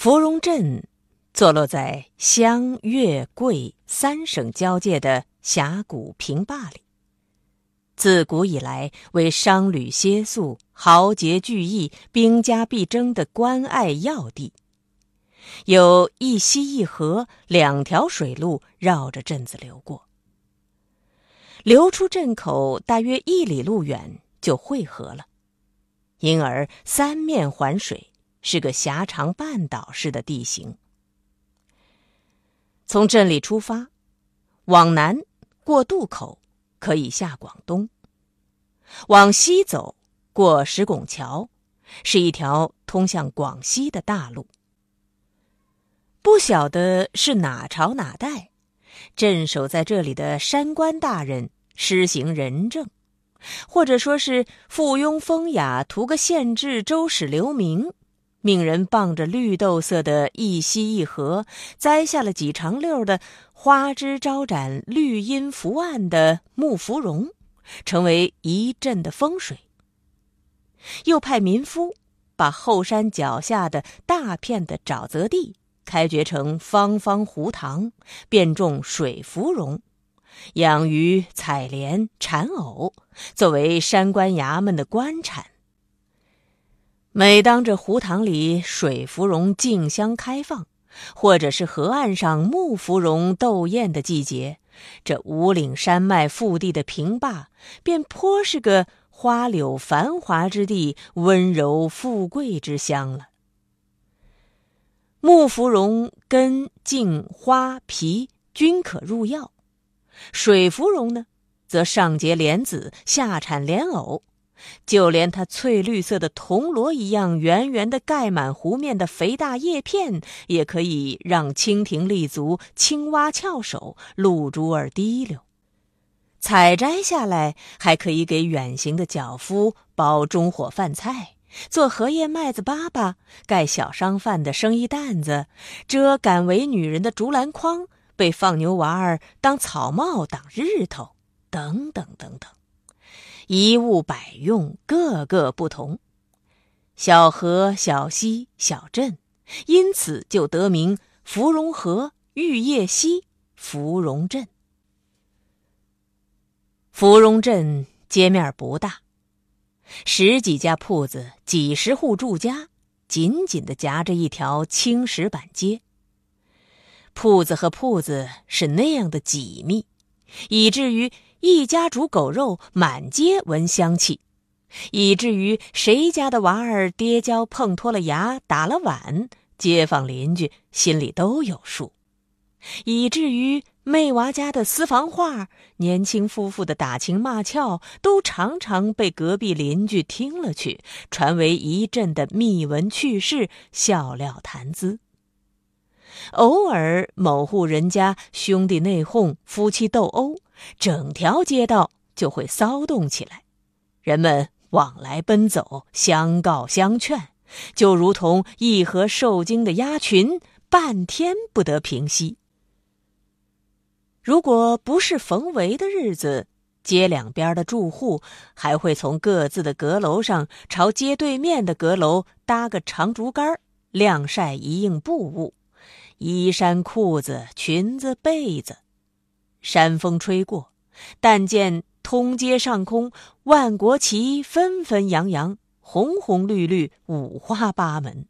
芙蓉镇坐落在湘粤桂三省交界的峡谷平坝里，自古以来为商旅歇宿、豪杰聚义、兵家必争的关隘要地。有一溪一河两条水路绕着镇子流过，流出镇口大约一里路远就汇合了，因而三面环水。是个狭长半岛式的地形。从镇里出发，往南过渡口可以下广东；往西走过石拱桥，是一条通向广西的大路。不晓得是哪朝哪代，镇守在这里的山官大人施行仁政，或者说是附庸风雅，图个县治周史留名。命人傍着绿豆色的一溪一河，栽下了几长溜的花枝招展、绿荫伏岸的木芙蓉，成为一镇的风水。又派民夫把后山脚下的大片的沼泽地开掘成方方湖塘，变种水芙蓉，养鱼、采莲、产藕，作为山官衙门的官产。每当这湖塘里水芙蓉竞相开放，或者是河岸上木芙蓉斗艳的季节，这五岭山脉腹地的平坝便颇是个花柳繁华之地，温柔富贵之乡了。木芙蓉根、茎、花、皮均可入药，水芙蓉呢，则上结莲子，下产莲藕。就连它翠绿色的铜锣一样圆圆的盖满湖面的肥大叶片，也可以让蜻蜓立足、青蛙翘首、露珠儿滴溜。采摘下来，还可以给远行的脚夫包中火饭菜，做荷叶麦子粑粑，盖小商贩的生意担子，遮赶为女人的竹篮筐，被放牛娃儿当草帽挡日头，等等等等。一物百用，各个不同。小河、小溪、小镇，因此就得名“芙蓉河”“玉叶溪”“芙蓉镇”。芙蓉镇街面不大，十几家铺子，几十户住家，紧紧的夹着一条青石板街。铺子和铺子是那样的紧密，以至于。一家煮狗肉，满街闻香气，以至于谁家的娃儿跌跤碰脱了牙，打了碗，街坊邻居心里都有数；以至于妹娃家的私房话，年轻夫妇的打情骂俏，都常常被隔壁邻居听了去，传为一阵的秘闻趣事、笑料谈资。偶尔某户人家兄弟内讧，夫妻斗殴。整条街道就会骚动起来，人们往来奔走，相告相劝，就如同一河受惊的鸭群，半天不得平息。如果不是逢围的日子，街两边的住户还会从各自的阁楼上朝街对面的阁楼搭个长竹竿，晾晒一应布物，衣衫、裤子、裙子、被子。山风吹过，但见通街上空万国旗纷纷扬扬，红红绿绿，五花八门。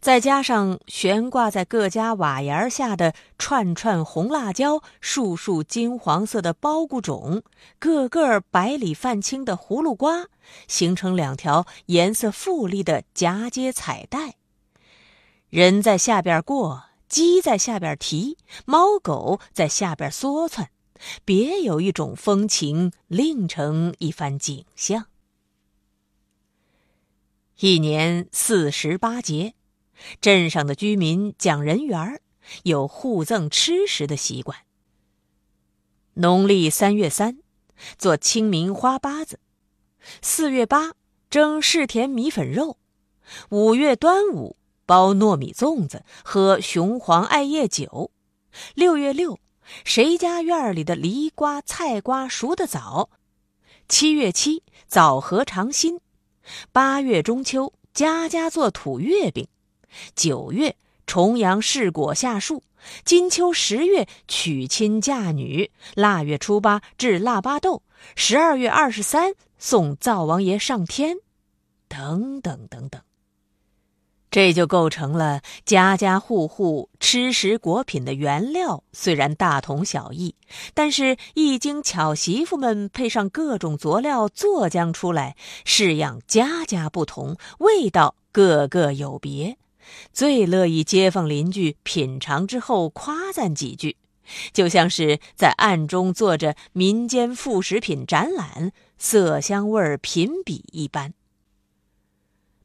再加上悬挂在各家瓦檐下的串串红辣椒、束束金黄色的包谷种、个个白里泛青的葫芦瓜，形成两条颜色富丽的夹街彩带。人在下边过，鸡在下边啼，猫狗在下边缩窜，别有一种风情，另成一番景象。一年四十八节。镇上的居民讲人缘儿，有互赠吃食的习惯。农历三月三，做清明花八子；四月八，蒸柿田米粉肉；五月端午，包糯米粽子，喝雄黄艾叶酒；六月六，谁家院里的梨瓜菜瓜熟得早；七月七，枣核尝新；八月中秋，家家做土月饼。九月重阳试果下树，金秋十月娶亲嫁女，腊月初八制腊八豆，十二月二十三送灶王爷上天，等等等等。这就构成了家家户户吃食果品的原料虽然大同小异，但是一经巧媳妇们配上各种佐料做将出来，式样家家不同，味道个个有别。最乐意街坊邻居品尝之后夸赞几句，就像是在暗中做着民间副食品展览，色香味儿评比一般。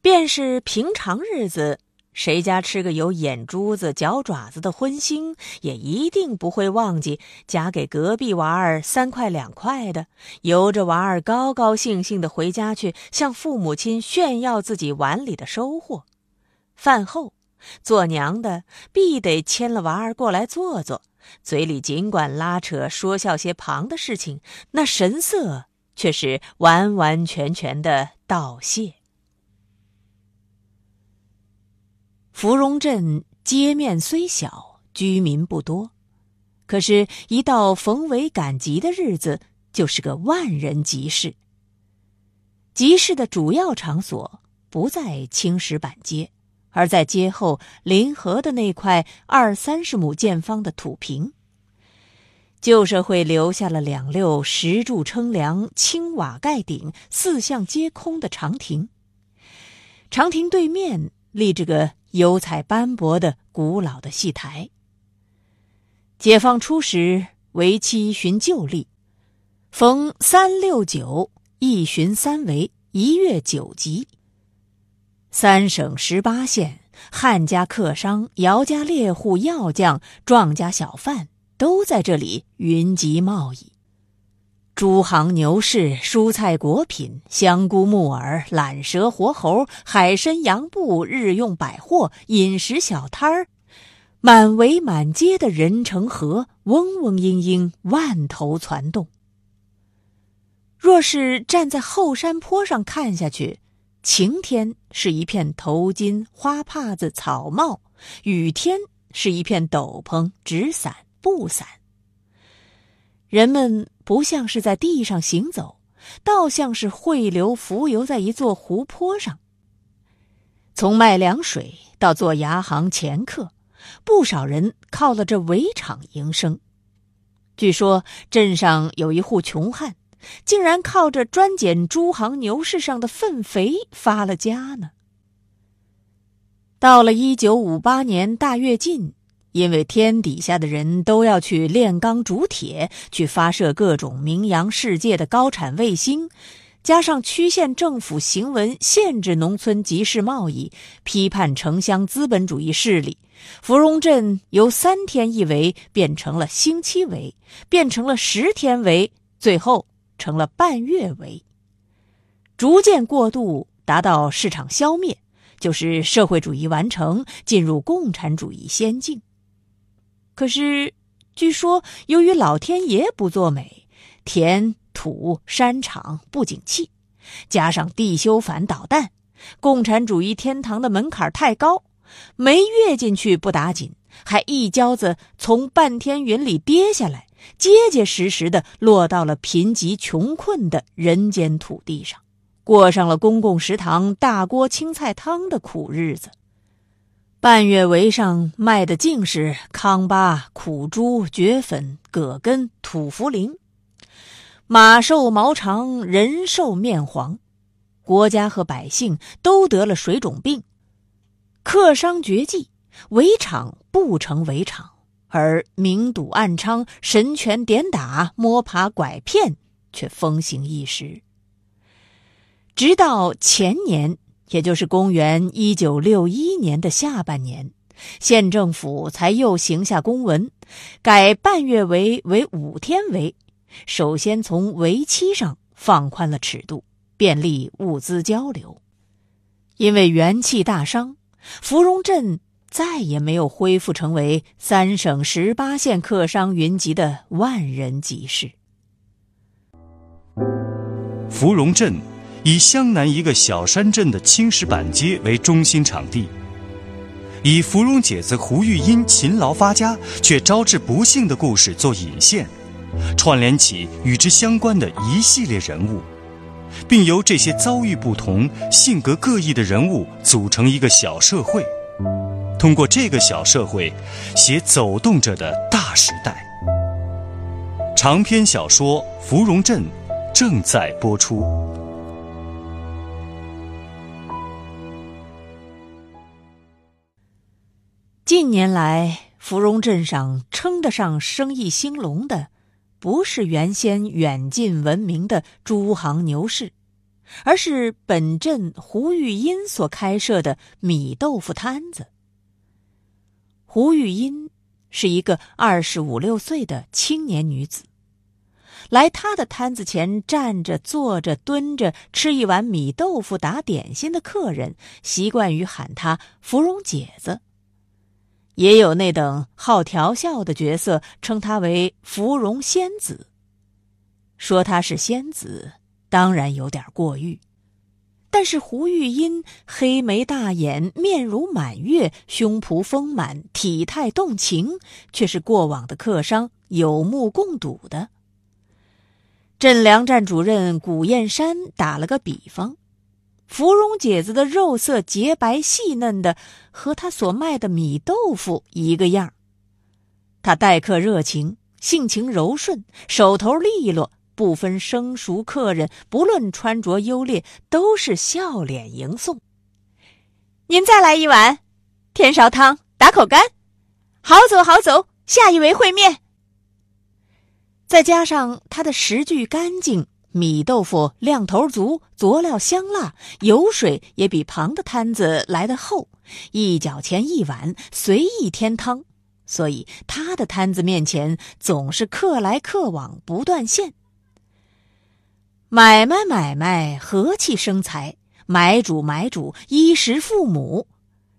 便是平常日子，谁家吃个有眼珠子、脚爪子的荤腥，也一定不会忘记夹给隔壁娃儿三块两块的，由着娃儿高高兴兴的回家去，向父母亲炫耀自己碗里的收获。饭后，做娘的必得牵了娃儿过来坐坐，嘴里尽管拉扯说笑些旁的事情，那神色却是完完全全的道谢。芙蓉镇街面虽小，居民不多，可是，一到逢为赶集的日子，就是个万人集市。集市的主要场所不在青石板街。而在街后临河的那块二三十亩见方的土坪，旧社会留下了两溜石柱撑梁、青瓦盖顶、四向皆空的长亭。长亭对面立着个油彩斑驳的古老的戏台。解放初时为期寻旧历，逢三六九一巡三围，一月九集。三省十八县，汉家客商、姚家猎户、药匠、庄家小贩都在这里云集贸易。猪行牛市、蔬菜果品、香菇木耳、懒蛇活猴、海参羊布、日用百货、饮食小摊儿，满围满街的人成河，嗡嗡嘤嘤，万头攒动。若是站在后山坡上看下去。晴天是一片头巾、花帕子、草帽；雨天是一片斗篷、纸伞、布伞。人们不像是在地上行走，倒像是汇流浮游在一座湖泊上。从卖凉水到做牙行掮客，不少人靠了这围场营生。据说镇上有一户穷汉。竟然靠着专捡猪行牛市上的粪肥发了家呢。到了一九五八年大跃进，因为天底下的人都要去炼钢铸铁，去发射各种名扬世界的高产卫星，加上区县政府行文限制农村集市贸易，批判城乡资本主义势力，芙蓉镇由三天一围变成了星期围，变成了十天围，最后。成了半月围，逐渐过渡，达到市场消灭，就是社会主义完成，进入共产主义先进。可是，据说由于老天爷不作美，田土山场不景气，加上地修反导弹，共产主义天堂的门槛太高，没跃进去不打紧，还一跤子从半天云里跌下来。结结实实的落到了贫瘠穷困的人间土地上，过上了公共食堂大锅青菜汤的苦日子。半月围上卖的尽是康巴、苦珠、蕨粉、葛根、土茯苓，马瘦毛长，人瘦面黄，国家和百姓都得了水肿病。客商绝迹，围场不成围场，而明赌暗娼、神拳点打、摸爬拐骗却风行一时。直到前年，也就是公元一九六一年的下半年，县政府才又行下公文，改半月围为五天围。首先从围期上放宽了尺度，便利物资交流。因为元气大伤，芙蓉镇再也没有恢复成为三省十八县客商云集的万人集市。芙蓉镇。以湘南一个小山镇的青石板街为中心场地，以芙蓉姐子胡玉英勤劳发家却招致不幸的故事做引线，串联起与之相关的一系列人物，并由这些遭遇不同、性格各异的人物组成一个小社会，通过这个小社会，写走动着的大时代。长篇小说《芙蓉镇》正在播出。近年来，芙蓉镇上称得上生意兴隆的，不是原先远近闻名的诸行牛市，而是本镇胡玉英所开设的米豆腐摊子。胡玉英是一个二十五六岁的青年女子，来她的摊子前站着、坐着、蹲着吃一碗米豆腐、打点心的客人，习惯于喊她“芙蓉姐子”。也有那等好调笑的角色称她为芙蓉仙子。说她是仙子，当然有点过誉。但是胡玉音黑眉大眼，面如满月，胸脯丰满，体态动情，却是过往的客商有目共睹的。镇粮站主任古燕山打了个比方。芙蓉姐子的肉色洁白细嫩的，和她所卖的米豆腐一个样她待客热情，性情柔顺，手头利落，不分生熟客人，不论穿着优劣，都是笑脸迎送。您再来一碗，天勺汤，打口干。好走好走，下一位会面。再加上他的食具干净。米豆腐量头足，佐料香辣，油水也比旁的摊子来得厚，一角钱一碗，随意添汤，所以他的摊子面前总是客来客往不断线。买卖买卖，和气生财；买主买主，衣食父母。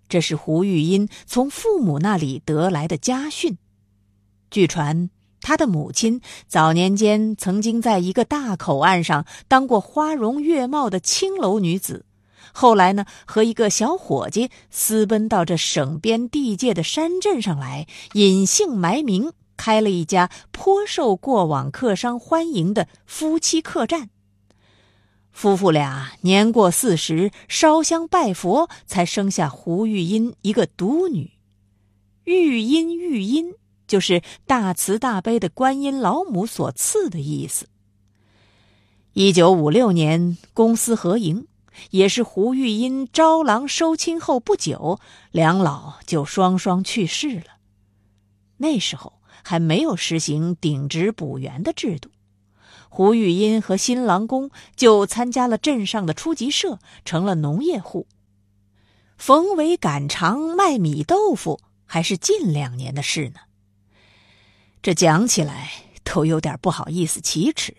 这是胡玉英从父母那里得来的家训。据传。他的母亲早年间曾经在一个大口岸上当过花容月貌的青楼女子，后来呢，和一个小伙计私奔到这省边地界的山镇上来，隐姓埋名开了一家颇受过往客商欢迎的夫妻客栈。夫妇俩年过四十，烧香拜佛，才生下胡玉音一个独女，玉音玉音。就是大慈大悲的观音老母所赐的意思。一九五六年，公私合营，也是胡玉英招郎收亲后不久，两老就双双去世了。那时候还没有实行顶职补员的制度，胡玉英和新郎公就参加了镇上的初级社，成了农业户。逢围赶场卖米豆腐，还是近两年的事呢。这讲起来都有点不好意思启齿。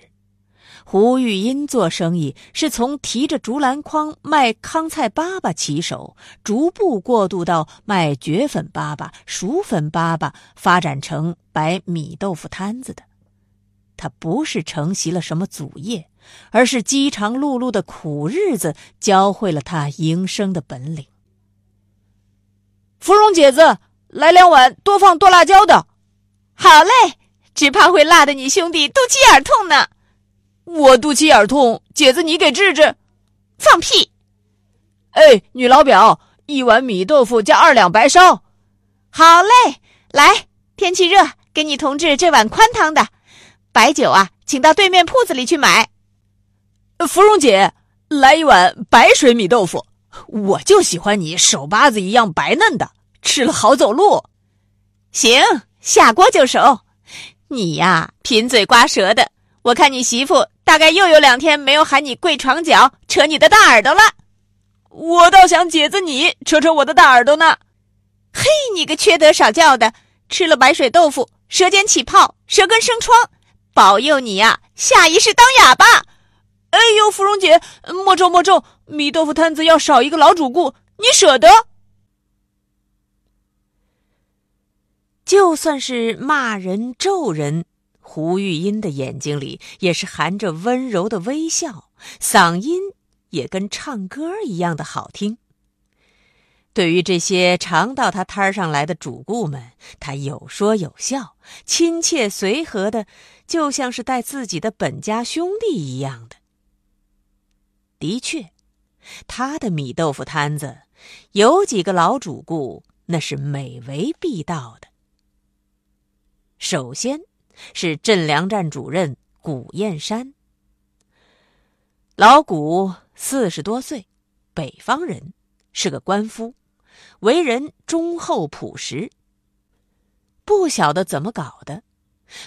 胡玉英做生意是从提着竹篮筐卖糠菜粑粑起手，逐步过渡到卖蕨粉粑粑、薯粉粑粑，发展成摆米豆腐摊子的。他不是承袭了什么祖业，而是饥肠辘辘的苦日子教会了他营生的本领。芙蓉姐子，来两碗多放剁辣椒的。好嘞，只怕会辣的你兄弟肚脐眼痛呢。我肚脐眼痛，姐子你给治治。放屁！哎，女老表，一碗米豆腐加二两白烧。好嘞，来，天气热，给你同志这碗宽汤的。白酒啊，请到对面铺子里去买。芙蓉姐，来一碗白水米豆腐。我就喜欢你手巴子一样白嫩的，吃了好走路。行，下锅就熟。你呀，贫嘴瓜舌的，我看你媳妇大概又有两天没有喊你跪床脚，扯你的大耳朵了。我倒想解子你扯扯我的大耳朵呢。嘿，你个缺德少教的，吃了白水豆腐，舌尖起泡，舌根生疮。保佑你呀，下一世当哑巴！哎呦，芙蓉姐，莫咒莫咒，米豆腐摊子要少一个老主顾，你舍得？就算是骂人咒人，胡玉英的眼睛里也是含着温柔的微笑，嗓音也跟唱歌一样的好听。对于这些常到他摊上来的主顾们，他有说有笑，亲切随和的，就像是待自己的本家兄弟一样的。的确，他的米豆腐摊子有几个老主顾，那是每为必到的。首先是镇粮站主任古燕山，老古四十多岁，北方人，是个官夫。为人忠厚朴实，不晓得怎么搞的，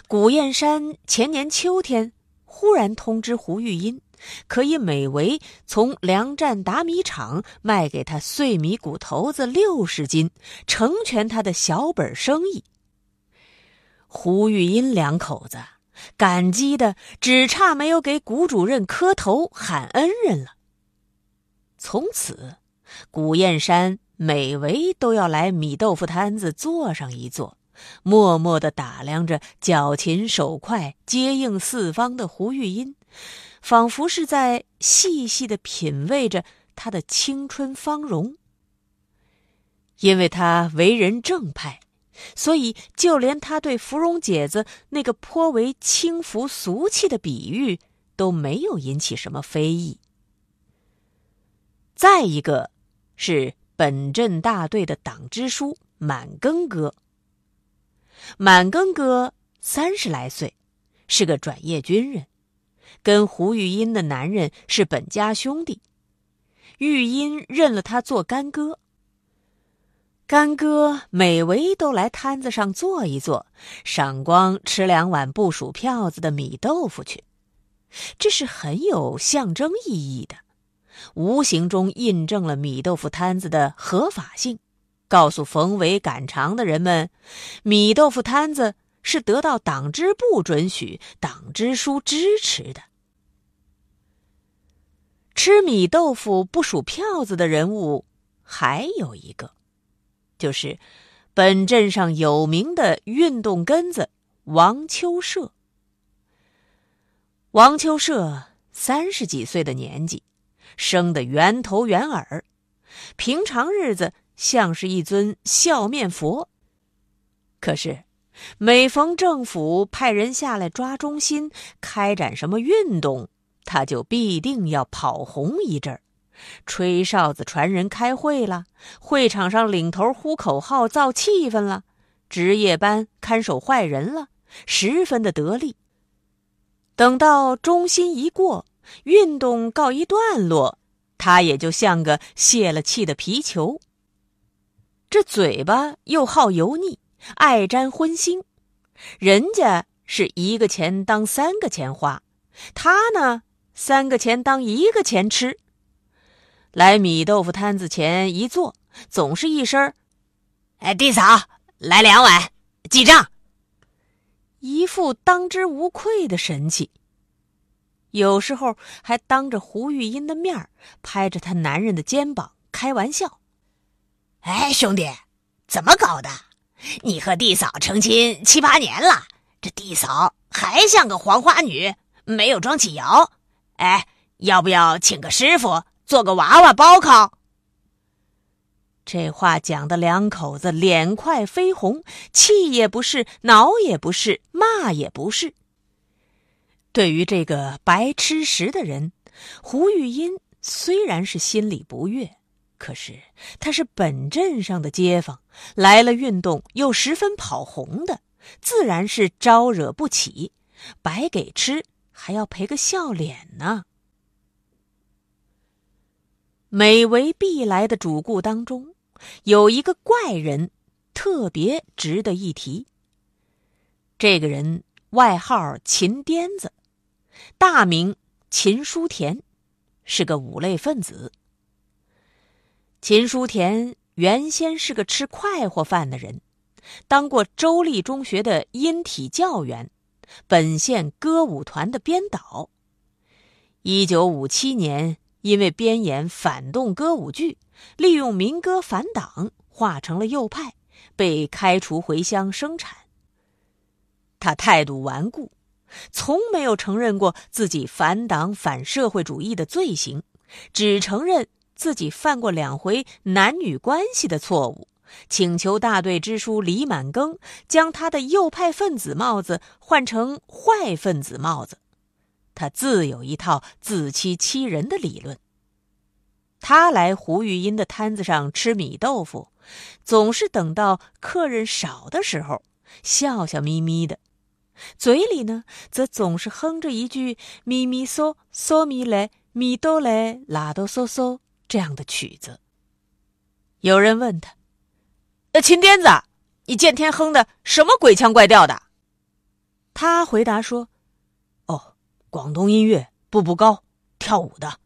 古燕山前年秋天忽然通知胡玉英，可以每围从粮站打米厂卖给他碎米谷头子六十斤，成全他的小本生意。胡玉英两口子感激的只差没有给谷主任磕头喊恩人了。从此，谷燕山。每围都要来米豆腐摊子坐上一坐，默默的打量着脚勤手快、接应四方的胡玉英，仿佛是在细细的品味着他的青春芳容。因为他为人正派，所以就连他对芙蓉姐子那个颇为轻浮俗气的比喻都没有引起什么非议。再一个，是。本镇大队的党支书满庚哥。满庚哥三十来岁，是个转业军人，跟胡玉英的男人是本家兄弟。玉英认了他做干哥。干哥每回都来摊子上坐一坐，赏光吃两碗不数票子的米豆腐去，这是很有象征意义的。无形中印证了米豆腐摊子的合法性，告诉逢违赶场的人们，米豆腐摊子是得到党支部准许、党支书支持的。吃米豆腐不数票子的人物还有一个，就是本镇上有名的运动根子王秋社。王秋社三十几岁的年纪。生得圆头圆耳，平常日子像是一尊笑面佛。可是，每逢政府派人下来抓中心，开展什么运动，他就必定要跑红一阵儿，吹哨子传人开会了，会场上领头呼口号造气氛了，值夜班看守坏人了，十分的得力。等到中心一过。运动告一段落，他也就像个泄了气的皮球。这嘴巴又好油腻，爱沾荤腥。人家是一个钱当三个钱花，他呢，三个钱当一个钱吃。来米豆腐摊子前一坐，总是一声：“哎，弟嫂，来两碗，记账。”一副当之无愧的神气。有时候还当着胡玉英的面拍着他男人的肩膀开玩笑：“哎，兄弟，怎么搞的？你和弟嫂成亲七八年了，这弟嫂还像个黄花女，没有装起窑。哎，要不要请个师傅做个娃娃包靠？”这话讲的两口子脸快绯红，气也不是，恼也不是，骂也不是。对于这个白吃食的人，胡玉英虽然是心里不悦，可是他是本镇上的街坊，来了运动又十分跑红的，自然是招惹不起。白给吃还要赔个笑脸呢。每为必来的主顾当中，有一个怪人，特别值得一提。这个人外号秦癫子，大名秦书田，是个五类分子。秦书田原先是个吃快活饭的人，当过周立中学的音体教员，本县歌舞团的编导。一九五七年，因为编演反动歌舞剧，利用民歌反党，化成了右派，被开除回乡生产。他态度顽固，从没有承认过自己反党反社会主义的罪行，只承认。自己犯过两回男女关系的错误，请求大队支书李满庚将他的右派分子帽子换成坏分子帽子。他自有一套自欺欺人的理论。他来胡玉英的摊子上吃米豆腐，总是等到客人少的时候，笑笑眯眯的，嘴里呢则总是哼着一句咪咪嗦嗦咪嘞咪哆嘞拉哆嗦嗦。这样的曲子。有人问他：“呃，秦癫子，你见天哼的什么鬼腔怪调的？”他回答说：“，广东音乐步步高，跳舞的。”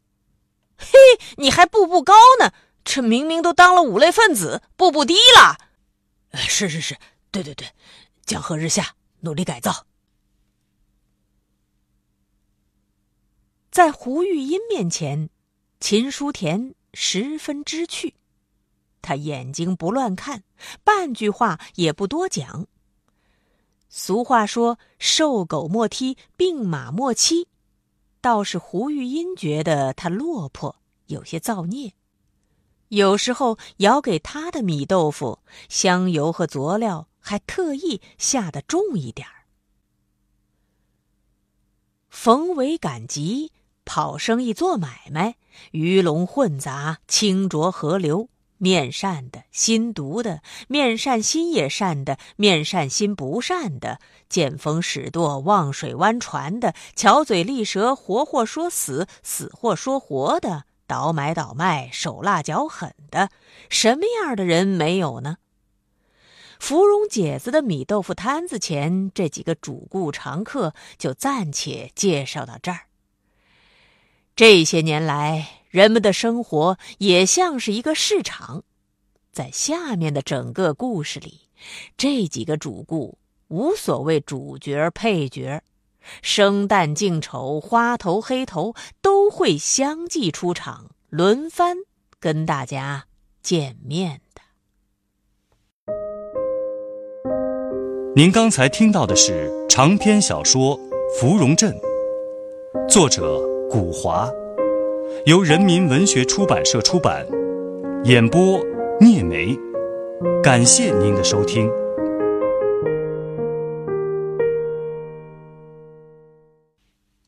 嘿，你还步步高呢？这明明都当了五类分子，步步低了。是是是，对对对，江河日下，努力改造。在胡玉音面前。秦书田十分知趣，他眼睛不乱看，半句话也不多讲。俗话说“瘦狗莫踢，病马莫欺”，倒是胡玉音觉得他落魄，有些造孽。有时候舀给他的米豆腐，香油和佐料还特意下的重一点儿。逢为赶集。跑生意做买卖，鱼龙混杂，清浊河流，面善的，心毒的，面善心也善的，面善心不善的，见风使舵，望水弯船的，巧嘴利舌，活活说死，死货说活的，倒买倒卖，手辣脚狠的，什么样的人没有呢？芙蓉姐子的米豆腐摊子前，这几个主顾常客就暂且介绍到这儿。这些年来，人们的生活也像是一个市场。在下面的整个故事里，这几个主顾无所谓主角配角，生旦净丑、花头黑头都会相继出场，轮番跟大家见面的。您刚才听到的是长篇小说《芙蓉镇》，作者。古华，由人民文学出版社出版，演播聂梅，感谢您的收听。